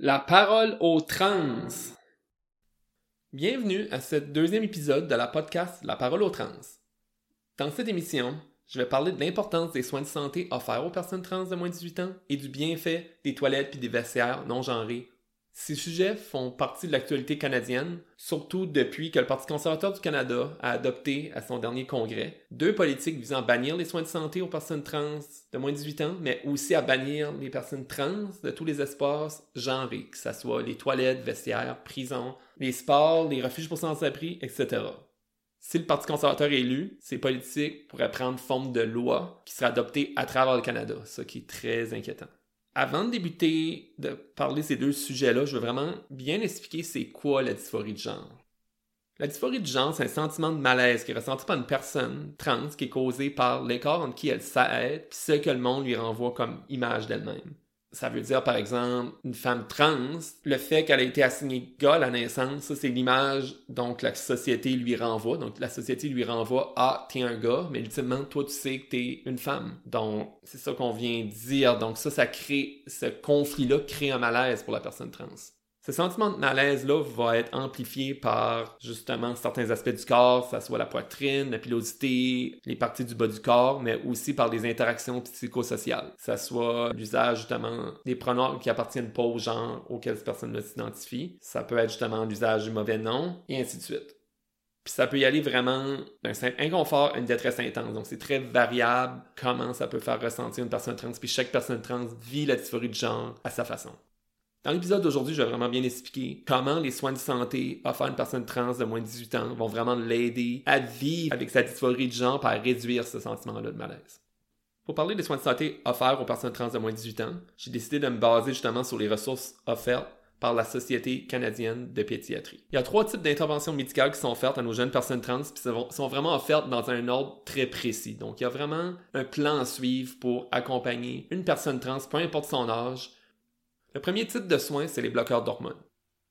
La parole aux trans. Bienvenue à ce deuxième épisode de la podcast La parole aux trans. Dans cette émission, je vais parler de l'importance des soins de santé offerts aux personnes trans de moins de 18 ans et du bienfait des toilettes et des vestiaires non genrés ces sujets font partie de l'actualité canadienne, surtout depuis que le Parti conservateur du Canada a adopté à son dernier congrès deux politiques visant à bannir les soins de santé aux personnes trans de moins de 18 ans, mais aussi à bannir les personnes trans de tous les espaces genrés, que ce soit les toilettes, vestiaires, prisons, les sports, les refuges pour sans-abri, etc. Si le Parti conservateur est élu, ces politiques pourraient prendre forme de loi qui sera adoptée à travers le Canada, ce qui est très inquiétant. Avant de débuter de parler ces deux sujets-là, je veux vraiment bien expliquer c'est quoi la dysphorie de genre. La dysphorie de genre, c'est un sentiment de malaise qui est ressenti par une personne trans qui est causé par l'écart entre qui elle s'aide et ce que le monde lui renvoie comme image d'elle-même. Ça veut dire, par exemple, une femme trans, le fait qu'elle a été assignée gars à la naissance, ça, c'est l'image donc la société lui renvoie. Donc, la société lui renvoie Ah, t'es un gars, mais ultimement, toi, tu sais que t'es une femme. Donc, c'est ça qu'on vient dire. Donc, ça, ça crée, ce conflit-là crée un malaise pour la personne trans. Ce sentiment de malaise-là va être amplifié par justement certains aspects du corps, que ce soit la poitrine, la pilosité, les parties du bas du corps, mais aussi par les interactions psychosociales, que ce soit l'usage justement des pronoms qui appartiennent pas au genre auquel cette personne s'identifie. Ça peut être justement l'usage du mauvais nom, et ainsi de suite. Puis ça peut y aller vraiment d'un simple inconfort à une détresse intense. Donc c'est très variable comment ça peut faire ressentir une personne trans. Puis chaque personne trans vit la dysphorie de genre à sa façon. Dans l'épisode d'aujourd'hui, je vais vraiment bien expliquer comment les soins de santé offerts à une personne trans de moins de 18 ans vont vraiment l'aider à vivre avec sa dysphorie de genre pour réduire ce sentiment-là de malaise. Pour parler des soins de santé offerts aux personnes trans de moins de 18 ans, j'ai décidé de me baser justement sur les ressources offertes par la Société canadienne de pédiatrie. Il y a trois types d'interventions médicales qui sont offertes à nos jeunes personnes trans, puis sont vraiment offertes dans un ordre très précis. Donc, il y a vraiment un plan à suivre pour accompagner une personne trans, peu importe son âge, le premier type de soins, c'est les bloqueurs d'hormones.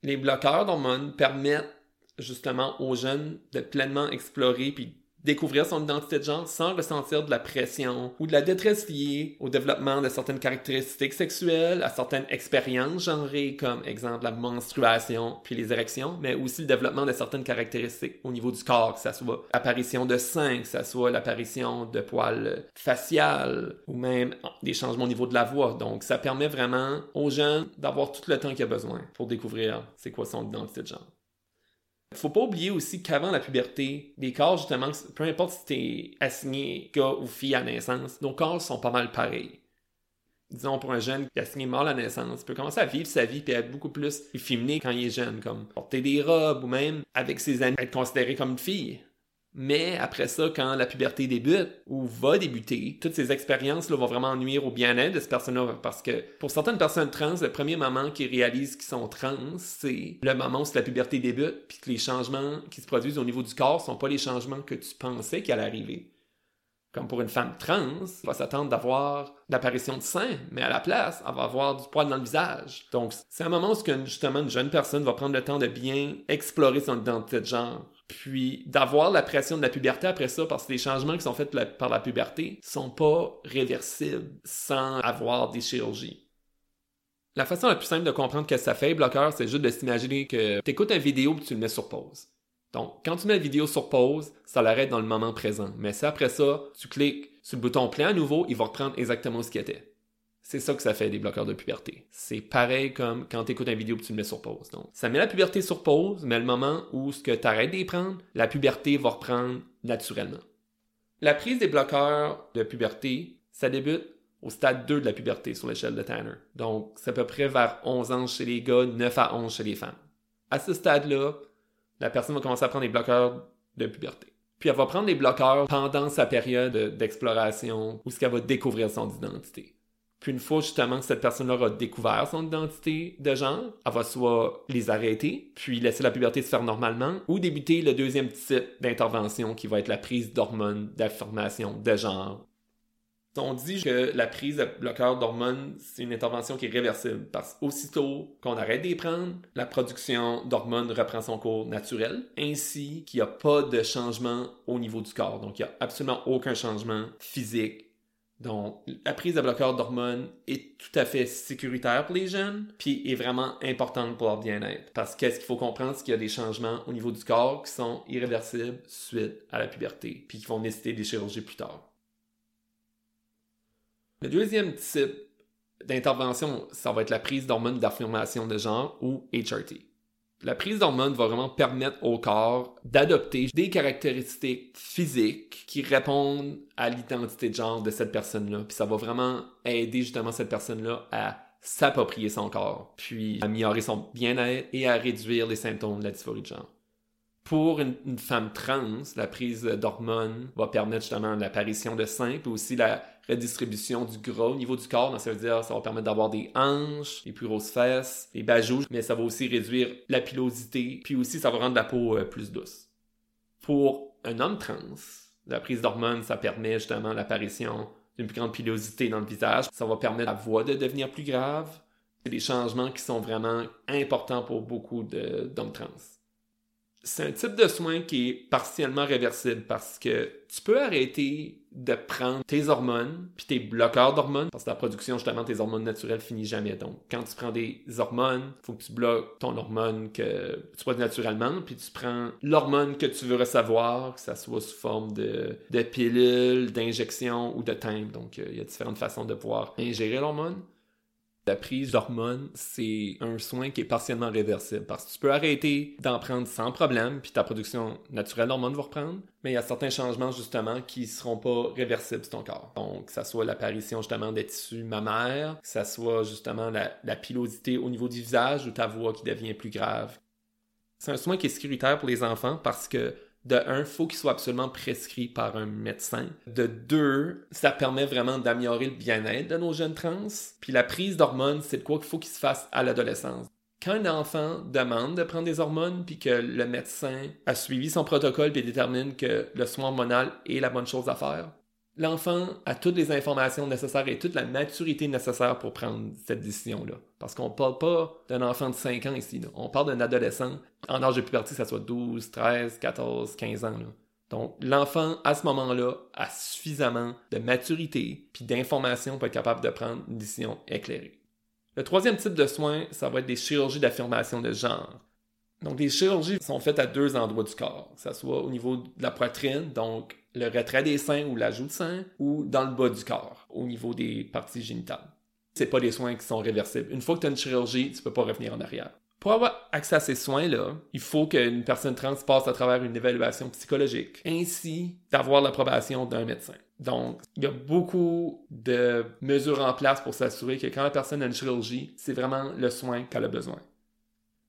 Les bloqueurs d'hormones permettent justement aux jeunes de pleinement explorer puis découvrir son identité de genre sans ressentir de la pression ou de la détresse liée au développement de certaines caractéristiques sexuelles, à certaines expériences genrées comme exemple la menstruation puis les érections, mais aussi le développement de certaines caractéristiques au niveau du corps, que ce soit l'apparition de seins, que ce soit l'apparition de poils faciales ou même des changements au niveau de la voix. Donc ça permet vraiment aux jeunes d'avoir tout le temps qu'il a besoin pour découvrir c'est quoi son identité de genre. Faut pas oublier aussi qu'avant la puberté, les corps, justement, peu importe si t'es assigné gars ou fille à naissance, nos corps sont pas mal pareils. Disons, pour un jeune qui est assigné mort à naissance, il peut commencer à vivre sa vie et être beaucoup plus efféminé quand il est jeune, comme porter des robes ou même, avec ses amis, être considéré comme une fille. Mais après ça, quand la puberté débute ou va débuter, toutes ces expériences-là vont vraiment nuire au bien-être de cette personne-là parce que pour certaines personnes trans, le premier moment qu'ils réalisent qu'ils sont trans, c'est le moment où la puberté débute puis que les changements qui se produisent au niveau du corps sont pas les changements que tu pensais qu'ils allaient arriver. Comme pour une femme trans, elle va s'attendre d'avoir l'apparition de seins, mais à la place, elle va avoir du poil dans le visage. Donc, c'est un moment où justement une jeune personne va prendre le temps de bien explorer son identité de genre puis d'avoir la pression de la puberté après ça, parce que les changements qui sont faits par la puberté sont pas réversibles sans avoir des chirurgies. La façon la plus simple de comprendre que ça fait, bloqueur, c'est juste de s'imaginer que tu écoutes une vidéo et tu le mets sur pause. Donc, quand tu mets la vidéo sur pause, ça l'arrête dans le moment présent. Mais si après ça, tu cliques sur le bouton play à nouveau, il va reprendre exactement ce qu'il était. C'est ça que ça fait des bloqueurs de puberté. C'est pareil comme quand tu écoutes une vidéo et tu le mets sur pause. Donc, ça met la puberté sur pause, mais le moment où ce que tu arrêtes d'y prendre, la puberté va reprendre naturellement. La prise des bloqueurs de puberté, ça débute au stade 2 de la puberté sur l'échelle de Tanner. Donc, c'est à peu près vers 11 ans chez les gars, 9 à 11 chez les femmes. À ce stade-là, la personne va commencer à prendre des bloqueurs de puberté. Puis elle va prendre des bloqueurs pendant sa période d'exploration où ce qu'elle va découvrir son identité. Puis une fois justement que cette personne-là a découvert son identité de genre, elle va soit les arrêter, puis laisser la puberté se faire normalement, ou débuter le deuxième type d'intervention qui va être la prise d'hormones d'affirmation de genre. On dit que la prise de bloqueur d'hormones, c'est une intervention qui est réversible parce qu'aussitôt qu'on arrête d'y prendre, la production d'hormones reprend son cours naturel, ainsi qu'il n'y a pas de changement au niveau du corps. Donc, il n'y a absolument aucun changement physique Donc, la prise de bloqueurs d'hormones est tout à fait sécuritaire pour les jeunes, puis est vraiment importante pour leur bien-être. Parce que ce qu'il faut comprendre, c'est qu'il y a des changements au niveau du corps qui sont irréversibles suite à la puberté, puis qui vont nécessiter des chirurgies plus tard. Le deuxième type d'intervention, ça va être la prise d'hormones d'affirmation de genre ou HRT. La prise d'hormones va vraiment permettre au corps d'adopter des caractéristiques physiques qui répondent à l'identité de genre de cette personne-là. Puis ça va vraiment aider justement cette personne-là à s'approprier son corps, puis améliorer son bien-être et à réduire les symptômes de la dysphorie de genre. Pour une, femme trans, la prise d'hormones va permettre justement l'apparition de seins, puis aussi la redistribution du gras au niveau du corps. Donc, ça veut dire ça va permettre d'avoir des hanches, des plus grosses fesses, des bajous, mais ça va aussi réduire la pilosité, puis aussi ça va rendre la peau euh, plus douce. Pour un homme trans, la prise d'hormones, ça permet justement l'apparition d'une plus grande pilosité dans le visage. Ça va permettre la voix de devenir plus grave. C'est des changements qui sont vraiment importants pour beaucoup d'hommes trans c'est un type de soin qui est partiellement réversible parce que tu peux arrêter de prendre tes hormones puis tes bloqueurs d'hormones parce que la production justement tes hormones naturelles finit jamais. Donc quand tu prends des hormones, faut que tu bloques ton hormone que tu prends naturellement puis tu prends l'hormone que tu veux recevoir, que ça soit sous forme de, de pilule, d'injection ou de timbre. Donc euh, il y a différentes façons de pouvoir ingérer l'hormone. La prise d'hormones, c'est un soin qui est partiellement réversible parce que tu peux arrêter d'en prendre sans problème, puis ta production naturelle d'hormones va reprendre, mais il y a certains changements justement qui ne seront pas réversibles sur ton corps. Donc, que ça soit l'apparition justement des tissus mammaires, que ça soit justement la, la pilosité au niveau du visage ou ta voix qui devient plus grave. C'est un soin qui est sécuritaire pour les enfants parce que de un, faut qu'il soit absolument prescrit par un médecin. De deux, ça permet vraiment d'améliorer le bien-être de nos jeunes trans. Puis la prise d'hormones, c'est de quoi qu'il faut qu'il se fasse à l'adolescence. Quand un enfant demande de prendre des hormones, puis que le médecin a suivi son protocole et détermine que le soin hormonal est la bonne chose à faire, l'enfant a toutes les informations nécessaires et toute la maturité nécessaire pour prendre cette décision-là. Parce qu'on ne parle pas d'un enfant de 5 ans ici. On parle d'un adolescent en âge de puberté, ça soit 12, 13, 14, 15 ans. Donc, l'enfant, à ce moment-là, a suffisamment de maturité puis d'informations pour être capable de prendre une décision éclairée. Le troisième type de soins, ça va être des chirurgies d'affirmation de genre. Donc, les chirurgies sont faites à deux endroits du corps, que ce soit au niveau de la poitrine, donc le retrait des seins ou l'ajout de seins, ou dans le bas du corps, au niveau des parties génitales. C'est pas des soins qui sont réversibles. Une fois que tu as une chirurgie, tu peux pas revenir en arrière. Pour avoir accès à ces soins-là, il faut qu'une personne trans passe à travers une évaluation psychologique, ainsi d'avoir l'approbation d'un médecin. Donc, il y a beaucoup de mesures en place pour s'assurer que quand la personne a une chirurgie, c'est vraiment le soin qu'elle a besoin.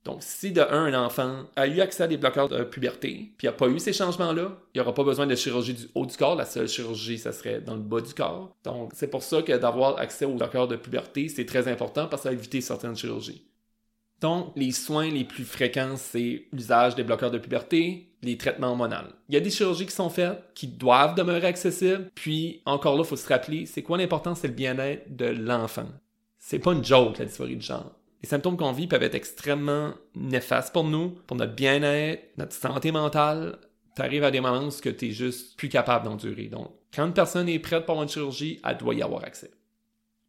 Donc, si de un, un enfant a eu accès à des bloqueurs de puberté, puis n'a pas eu ces changements-là, il n'y aura pas besoin de chirurgie du haut du corps. La seule chirurgie, ça serait dans le bas du corps. Donc, c'est pour ça que d'avoir accès aux bloqueurs de puberté, c'est très important parce que ça va éviter certaines chirurgies. Donc, les soins les plus fréquents, c'est l'usage des bloqueurs de puberté, les traitements hormonaux. Il y a des chirurgies qui sont faites, qui doivent demeurer accessibles, puis encore là, il faut se rappeler, c'est quoi l'important, c'est le bien-être de l'enfant? C'est pas une joke, la dysphorie de genre. Les symptômes qu'on vit peuvent être extrêmement néfastes pour nous, pour notre bien-être, notre santé mentale. Tu arrives à des moments où tu es juste plus capable d'endurer. Donc, quand une personne est prête pour une chirurgie, elle doit y avoir accès.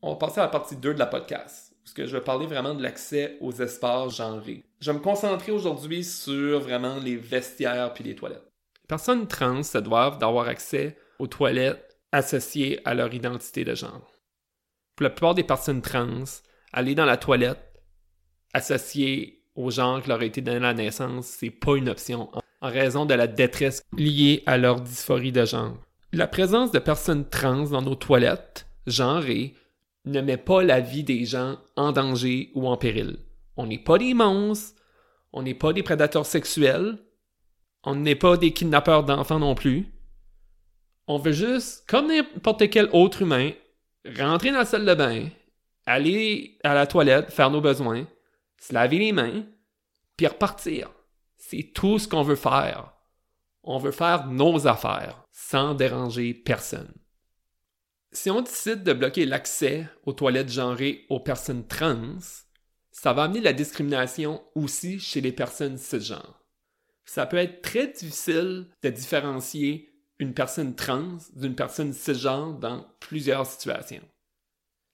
On va passer à la partie 2 de la podcast, parce que je vais parler vraiment de l'accès aux espaces genrés. Je vais me concentrer aujourd'hui sur vraiment les vestiaires puis les toilettes. Les personnes trans se doivent d'avoir accès aux toilettes associées à leur identité de genre. Pour la plupart des personnes trans, aller dans la toilette associé au genre qui leur a été donné la naissance, c'est pas une option en raison de la détresse liée à leur dysphorie de genre. La présence de personnes trans dans nos toilettes, genrées, ne met pas la vie des gens en danger ou en péril. On n'est pas des monstres, on n'est pas des prédateurs sexuels, on n'est pas des kidnappeurs d'enfants non plus. On veut juste, comme n'importe quel autre humain, rentrer dans la salle de bain, aller à la toilette, faire nos besoins, se laver les mains, puis repartir. C'est tout ce qu'on veut faire. On veut faire nos affaires sans déranger personne. Si on décide de bloquer l'accès aux toilettes genrées aux personnes trans, ça va amener la discrimination aussi chez les personnes cisgenres. Ça peut être très difficile de différencier une personne trans d'une personne cisgenre dans plusieurs situations.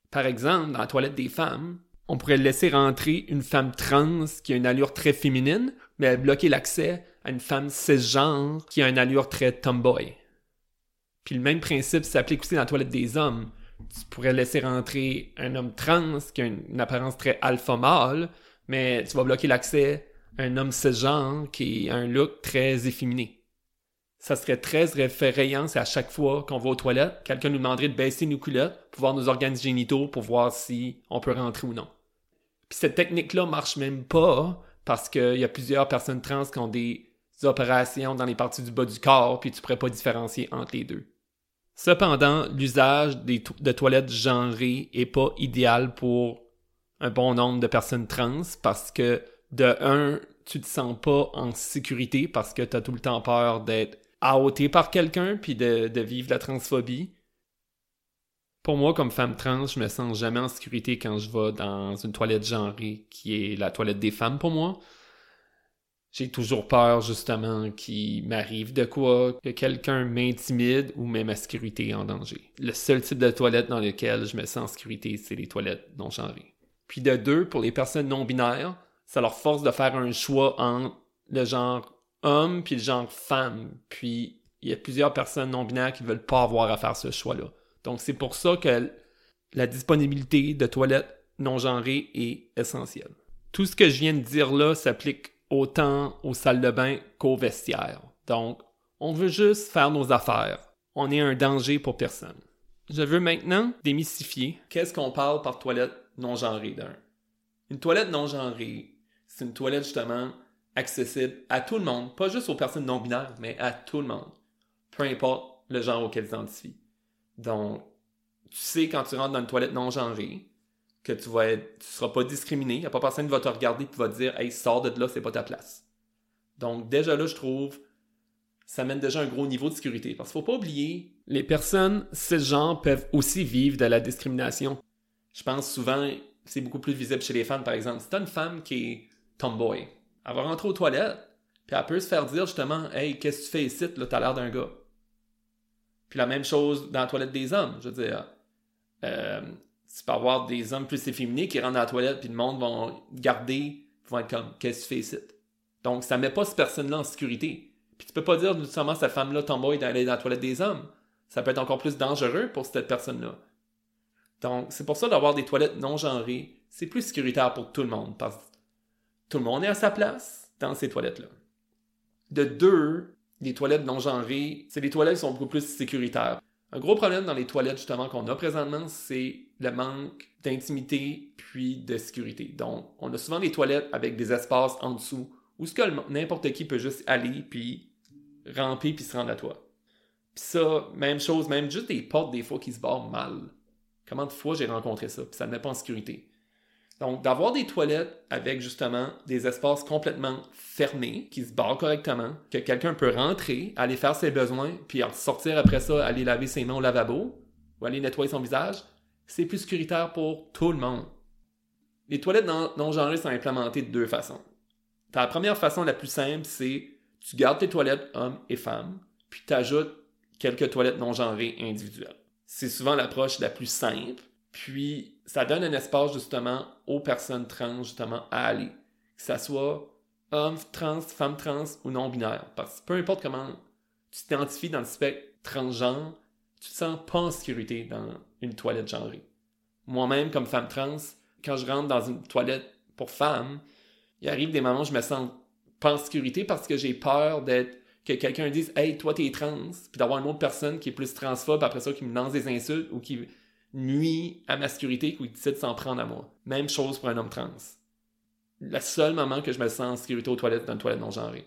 Par exemple, dans la toilette des femmes, on pourrait laisser rentrer une femme trans qui a une allure très féminine, mais bloquer l'accès à une femme cisgenre qui a une allure très tomboy. Puis le même principe s'applique aussi dans la toilette des hommes. Tu pourrais laisser rentrer un homme trans qui a une, apparence très alpha mâle, mais tu vas bloquer l'accès à un homme cisgenre qui a un look très efféminé ça serait très référent à chaque fois qu'on va aux toilettes, quelqu'un nous demanderait de baisser nos culottes pour voir nos organes génitaux pour voir si on peut rentrer ou non. Puis cette technique-là marche même pas parce qu'il y a plusieurs personnes trans qui ont des opérations dans les parties du bas du corps, puis tu pourrais pas différencier entre les deux. Cependant, l'usage de toilettes genrées est pas idéal pour un bon nombre de personnes trans parce que de un, tu te sens pas en sécurité parce que tu as tout le temps peur d'être outé par quelqu'un puis de, de, vivre la transphobie. Pour moi, comme femme trans, je me sens jamais en sécurité quand je vais dans une toilette genrée qui est la toilette des femmes pour moi. J'ai toujours peur, justement, qu'il m'arrive de quoi, que quelqu'un m'intimide ou met ma sécurité en danger. Le seul type de toilette dans lequel je me sens en sécurité, c'est les toilettes non genrées. Puis de deux, pour les personnes non binaires, ça leur force de faire un choix entre le genre homme puis le genre femme. Puis il y a plusieurs personnes non binaires qui ne veulent pas avoir à faire ce choix-là. Donc c'est pour ça que la disponibilité de toilettes non genrées est essentielle. Tout ce que je viens de dire là s'applique autant aux salles de bain qu'aux vestiaires. Donc, on veut juste faire nos affaires. On est un danger pour personne. Je veux maintenant démystifier qu'est-ce qu'on parle par toilette non genrée d'un. Une toilette non genrée, c'est une toilette justement accessible à tout le monde, pas juste aux personnes non binaires, mais à tout le monde, peu importe le genre auquel tu t'identifies. Donc, tu sais quand tu rentres dans une toilette non genrée que tu vas être, tu seras pas discriminé, il a pas personne qui va te regarder et va te dire "Hey, sors de là, c'est pas ta place." Donc déjà là, je trouve ça mène déjà un gros niveau de sécurité parce qu'il faut pas oublier, les personnes cisgenres peuvent aussi vivre de la discrimination. Je pense souvent c'est beaucoup plus visible chez les femmes par exemple. Si t'as une femme qui est tomboy, elle va rentrer aux toilettes, puis elle peut se faire dire justement Hey, qu'est-ce que tu fais ici, là, t'as l'air d'un gars. Puis la même chose dans la toilette des hommes. Je veux dire, euh, tu peux avoir des hommes plus efféminés qui rentrent dans la toilette, puis le monde va garder, vont être comme Qu'est-ce que tu fais ici? Donc ça met pas cette personne-là en sécurité. Puis tu peux pas dire justement cette femme-là tombe d'aller dans la toilette des hommes. Ça peut être encore plus dangereux pour cette personne-là. Donc, c'est pour ça d'avoir des toilettes non genrées, c'est plus sécuritaire pour tout le monde. Parce tout le monde est à sa place dans ces toilettes-là. De deux, les toilettes non genrées, c'est les toilettes qui sont beaucoup plus sécuritaires. Un gros problème dans les toilettes justement qu'on a présentement, c'est le manque d'intimité puis de sécurité. Donc, on a souvent des toilettes avec des espaces en dessous où n'importe qui peut juste aller puis ramper puis se rendre à toi. Puis ça, même chose, même juste des portes des fois qui se barrent mal. Comment de fois j'ai rencontré ça, puis ça ne met pas en sécurité? Donc, d'avoir des toilettes avec justement des espaces complètement fermés, qui se barrent correctement, que quelqu'un peut rentrer, aller faire ses besoins, puis sortir après ça, aller laver ses mains au lavabo, ou aller nettoyer son visage, c'est plus sécuritaire pour tout le monde. Les toilettes non, genrées sont implémentées de deux façons. La première façon la plus simple, c'est tu gardes tes toilettes hommes et femmes, puis tu ajoutes quelques toilettes non genrées individuelles. C'est souvent l'approche la plus simple, puis, ça donne un espace justement aux personnes trans justement à aller. Que ça soit homme trans, femme trans ou non binaire. Parce que peu importe comment tu t'identifies dans le spectre transgenre, tu te sens pas en sécurité dans une toilette genrée. Moi-même, comme femme trans, quand je rentre dans une toilette pour femmes, il arrive des moments où je me sens pas en sécurité parce que j'ai peur d'être que quelqu'un dise Hey, toi t'es trans, puis d'avoir une autre personne qui est plus transphobe après ça qui me lance des insultes ou qui nuit à ma sécurité qu'il décide de s'en prendre à moi. Même chose pour un homme trans. Le seul moment que je me sens en sécurité aux toilettes, dans une toilette non genrée.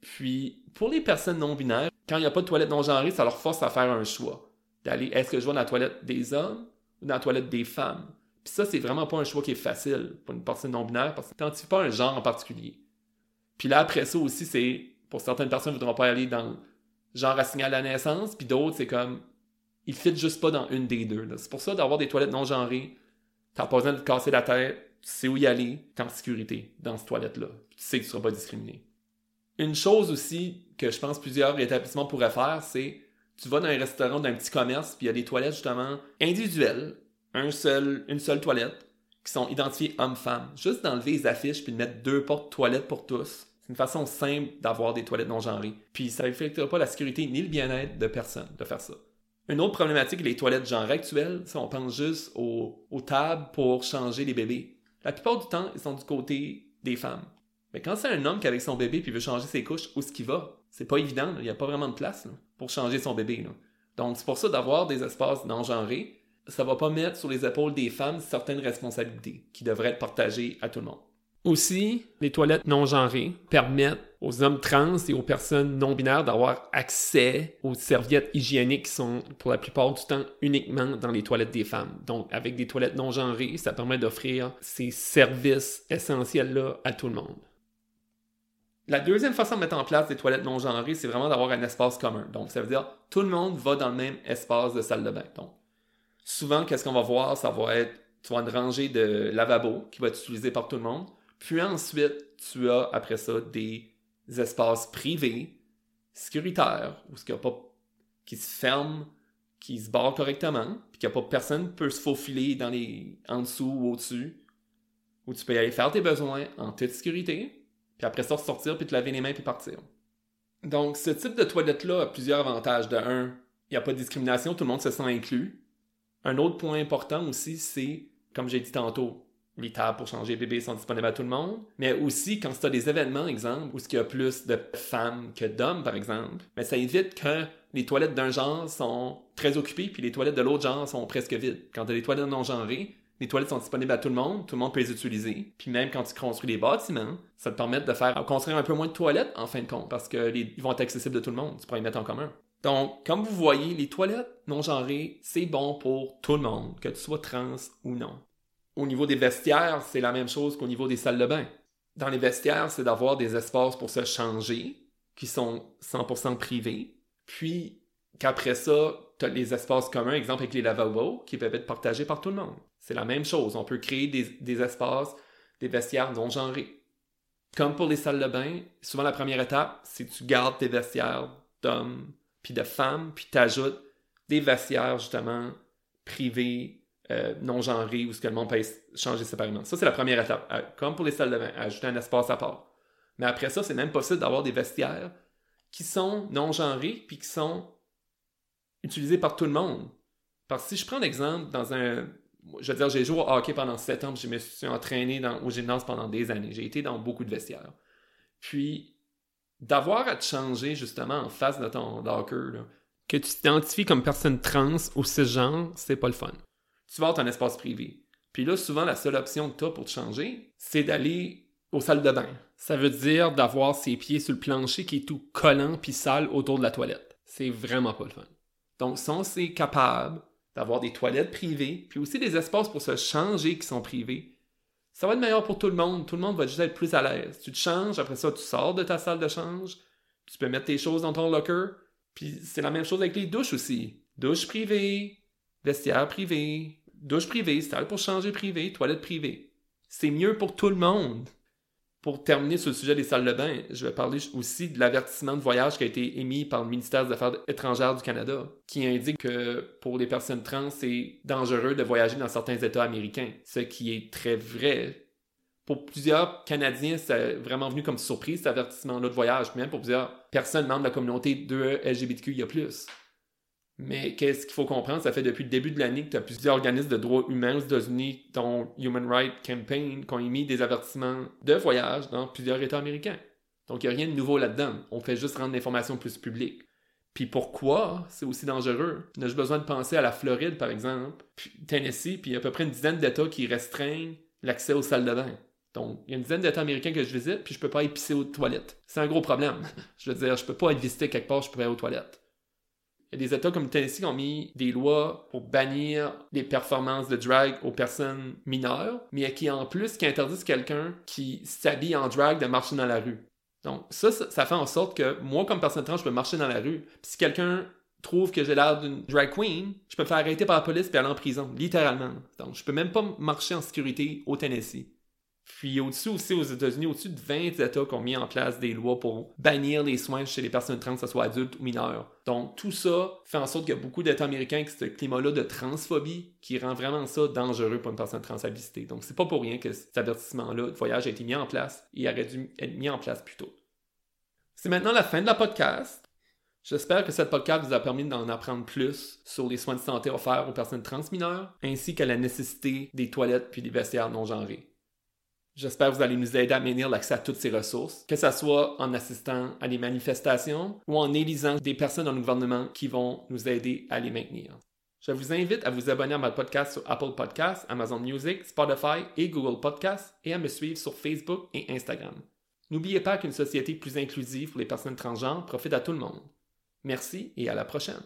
Puis, pour les personnes non binaires, quand il n'y a pas de toilette non genrée, ça leur force à faire un choix. D'aller, est-ce que je vais dans la toilette des hommes ou dans la toilette des femmes? Puis ça, c'est vraiment pas un choix qui est facile pour une personne non binaire parce que tu pas un genre en particulier. Puis là, après ça aussi, c'est, pour certaines personnes, ne voudront pas aller dans le genre assigné à la naissance, puis d'autres, c'est comme, il fit juste pas dans une des deux. C'est pour ça d'avoir des toilettes non genrées, t'as pas besoin de te casser la tête, tu sais où y aller, t'es en sécurité dans cette toilette-là. Tu sais que tu seras pas discriminé. Une chose aussi que je pense plusieurs établissements pourraient faire, c'est tu vas dans un restaurant d'un petit commerce, puis il y a des toilettes justement individuelles, un seul, une seule toilette, qui sont identifiées hommes-femmes. Juste d'enlever les affiches puis de mettre deux portes toilettes pour tous. C'est une façon simple d'avoir des toilettes non genrées. Puis ça n'affectera pas la sécurité ni le bien-être de personne de faire ça. Une autre problématique, les toilettes genre actuelles, on pense juste aux, tables pour changer les bébés. La plupart du temps, ils sont du côté des femmes. Mais quand c'est un homme qui avec son bébé puis veut changer ses couches, où est-ce qu'il va? C'est pas évident, il n'y a pas vraiment de place pour changer son bébé. Donc c'est pour ça d'avoir des espaces non-genrés, ça va pas mettre sur les épaules des femmes certaines responsabilités qui devraient être partagées à tout le monde. Aussi, les toilettes non genrées permettent aux hommes trans et aux personnes non binaires d'avoir accès aux serviettes hygiéniques qui sont pour la plupart du temps uniquement dans les toilettes des femmes. Donc, avec des toilettes non genrées, ça permet d'offrir ces services essentiels-là à tout le monde. La deuxième façon de mettre en place des toilettes non genrées, c'est vraiment d'avoir un espace commun. Donc, ça veut dire tout le monde va dans le même espace de salle de bain. Donc, souvent, qu'est-ce qu'on va voir? Ça va être, une rangée de lavabo qui va être utilisée par tout le monde. Puis ensuite, tu as après ça des espaces privés, sécuritaires, où ce qu'il a pas, qui se ferment, qui se barrent correctement, puis qu'il n'y a pas personne qui peut se faufiler dans les, en dessous ou au-dessus, où tu peux aller faire tes besoins en toute sécurité, puis après ça, sortir, puis te laver les mains, puis partir. Donc, ce type de toilette-là a plusieurs avantages. De un, il n'y a pas de discrimination, tout le monde se sent inclus. Un autre point important aussi, c'est, comme j'ai dit tantôt, les tables pour changer bébé sont disponibles à tout le monde, mais aussi quand tu as des événements, exemple, où il y a plus de femmes que d'hommes, par exemple, mais ça évite que les toilettes d'un genre sont très occupées, puis les toilettes de l'autre genre sont presque vides. Quand tu as des toilettes non genrées, les toilettes sont disponibles à tout le monde, tout le monde peut les utiliser. Puis même quand tu construis des bâtiments, ça te permet de faire construire un peu moins de toilettes en fin de compte, parce qu'ils vont être accessibles de tout le monde. Tu pourras les mettre en commun. Donc, comme vous voyez, les toilettes non genrées, c'est bon pour tout le monde, que tu sois trans ou non. Au niveau des vestiaires, c'est la même chose qu'au niveau des salles de bain. Dans les vestiaires, c'est d'avoir des espaces pour se changer, qui sont 100% privés. Puis qu'après ça, tu as les espaces communs, exemple avec les lavabos, qui peuvent être partagés par tout le monde. C'est la même chose. On peut créer des, espaces, des vestiaires non genrés. Comme pour les salles de bain, souvent la première étape, c'est que tu gardes tes vestiaires d'hommes puis de femmes, puis tu ajoutes des vestiaires justement privés, euh, non genrés, où ce que le monde peut changer séparément. Ça, c'est la première étape. Euh, comme pour les salles de bain, ajouter un espace à part. Mais après ça, c'est même possible d'avoir des vestiaires qui sont non genrés, puis qui sont utilisés par tout le monde. Parce que si je prends l'exemple dans un je veux dire, j'ai joué au hockey pendant sept ans, je me suis entraîné dans, au gymnase pendant des années. J'ai été dans beaucoup de vestiaires. Puis, d'avoir à te changer justement en face de ton locker, que tu t'identifies comme personne trans ou cisgenre, c'est pas le fun. Tu vas avoir ton espace privé. Puis là, souvent, la seule option que tu as pour te changer, c'est d'aller aux salles de bain. Ça veut dire d'avoir ses pieds sur le plancher qui est tout collant puis sale autour de la toilette. C'est vraiment pas le fun. Donc, si on est capable d'avoir des toilettes privées, puis aussi des espaces pour se changer qui sont privés. Ça va être meilleur pour tout le monde. Tout le monde va juste être plus à l'aise. Tu te changes, après ça, tu sors de ta salle de change, tu peux mettre tes choses dans ton locker. Puis c'est la même chose avec les douches aussi. Douche privée, vestiaire privé, douche privée, salle pour changer privé, toilette privée. C'est mieux pour tout le monde. Pour terminer sur le sujet des salles de bain, je vais parler aussi de l'avertissement de voyage qui a été émis par le ministère des Affaires étrangères du Canada, qui indique que pour les personnes trans, c'est dangereux de voyager dans certains États américains, ce qui est très vrai. Pour plusieurs Canadiens, c'est vraiment venu comme surprise cet avertissement-là de voyage, même pour plusieurs personnes membres de la communauté de LGBTQIA+. Mais qu'est-ce qu'il faut comprendre? Ça fait depuis le début de l'année que tu as plusieurs organismes de droits humains aux États-Unis, dont Human Rights Campaign, qui ont émis des avertissements de voyage dans plusieurs États américains. Donc, il n'y a rien de nouveau là-dedans. On fait juste rendre l'information plus publique. Puis pourquoi? C'est aussi dangereux? Juste besoin de penser à la Floride, par exemple, puis Tennessee, puis à peu près une dizaine d'États qui restreignent l'accès aux salles de bain. Donc, il y a une dizaine d'États américains que je visite, puis je peux pas épicer aux toilettes. C'est un gros problème. je veux dire, je peux pas être visité quelque part, je peux aller aux toilettes. Il y a des États comme Tennessee qui ont mis des lois pour bannir les performances de drag aux personnes mineures, mais qui en plus qui interdisent quelqu'un qui s'habille en drag de marcher dans la rue. Donc ça, ça, fait en sorte que moi, comme personne trans, je peux marcher dans la rue. Puis si quelqu'un trouve que j'ai l'air d'une drag queen, je peux me faire arrêter par la police et aller en prison, littéralement. Donc je peux même pas marcher en sécurité au Tennessee. Puis au-dessus aussi aux États-Unis, au-dessus de 20 États qui ont mis en place des lois pour bannir les soins chez les personnes trans, que ce soit adultes ou mineurs. Donc tout ça fait en sorte qu'il y a beaucoup d'États américains qui ont ce climat-là de transphobie qui rend vraiment ça dangereux pour une personne trans à visiter. Donc c'est pas pour rien que cet avertissement-là de voyage a été mis en place et aurait dû être mis en place plus tôt. C'est maintenant la fin de la podcast. J'espère que cette podcast vous a permis d'en apprendre plus sur les soins de santé offerts aux personnes trans mineures, ainsi qu'à la nécessité des toilettes puis des vestiaires non genrés. J'espère que vous allez nous aider à maintenir l'accès à toutes ces ressources, que ce soit en assistant à des manifestations ou en élisant des personnes dans le gouvernement qui vont nous aider à les maintenir. Je vous invite à vous abonner à mon podcast sur Apple Podcasts, Amazon Music, Spotify et Google Podcasts et à me suivre sur Facebook et Instagram. N'oubliez pas qu'une société plus inclusive pour les personnes transgenres profite à tout le monde. Merci et à la prochaine.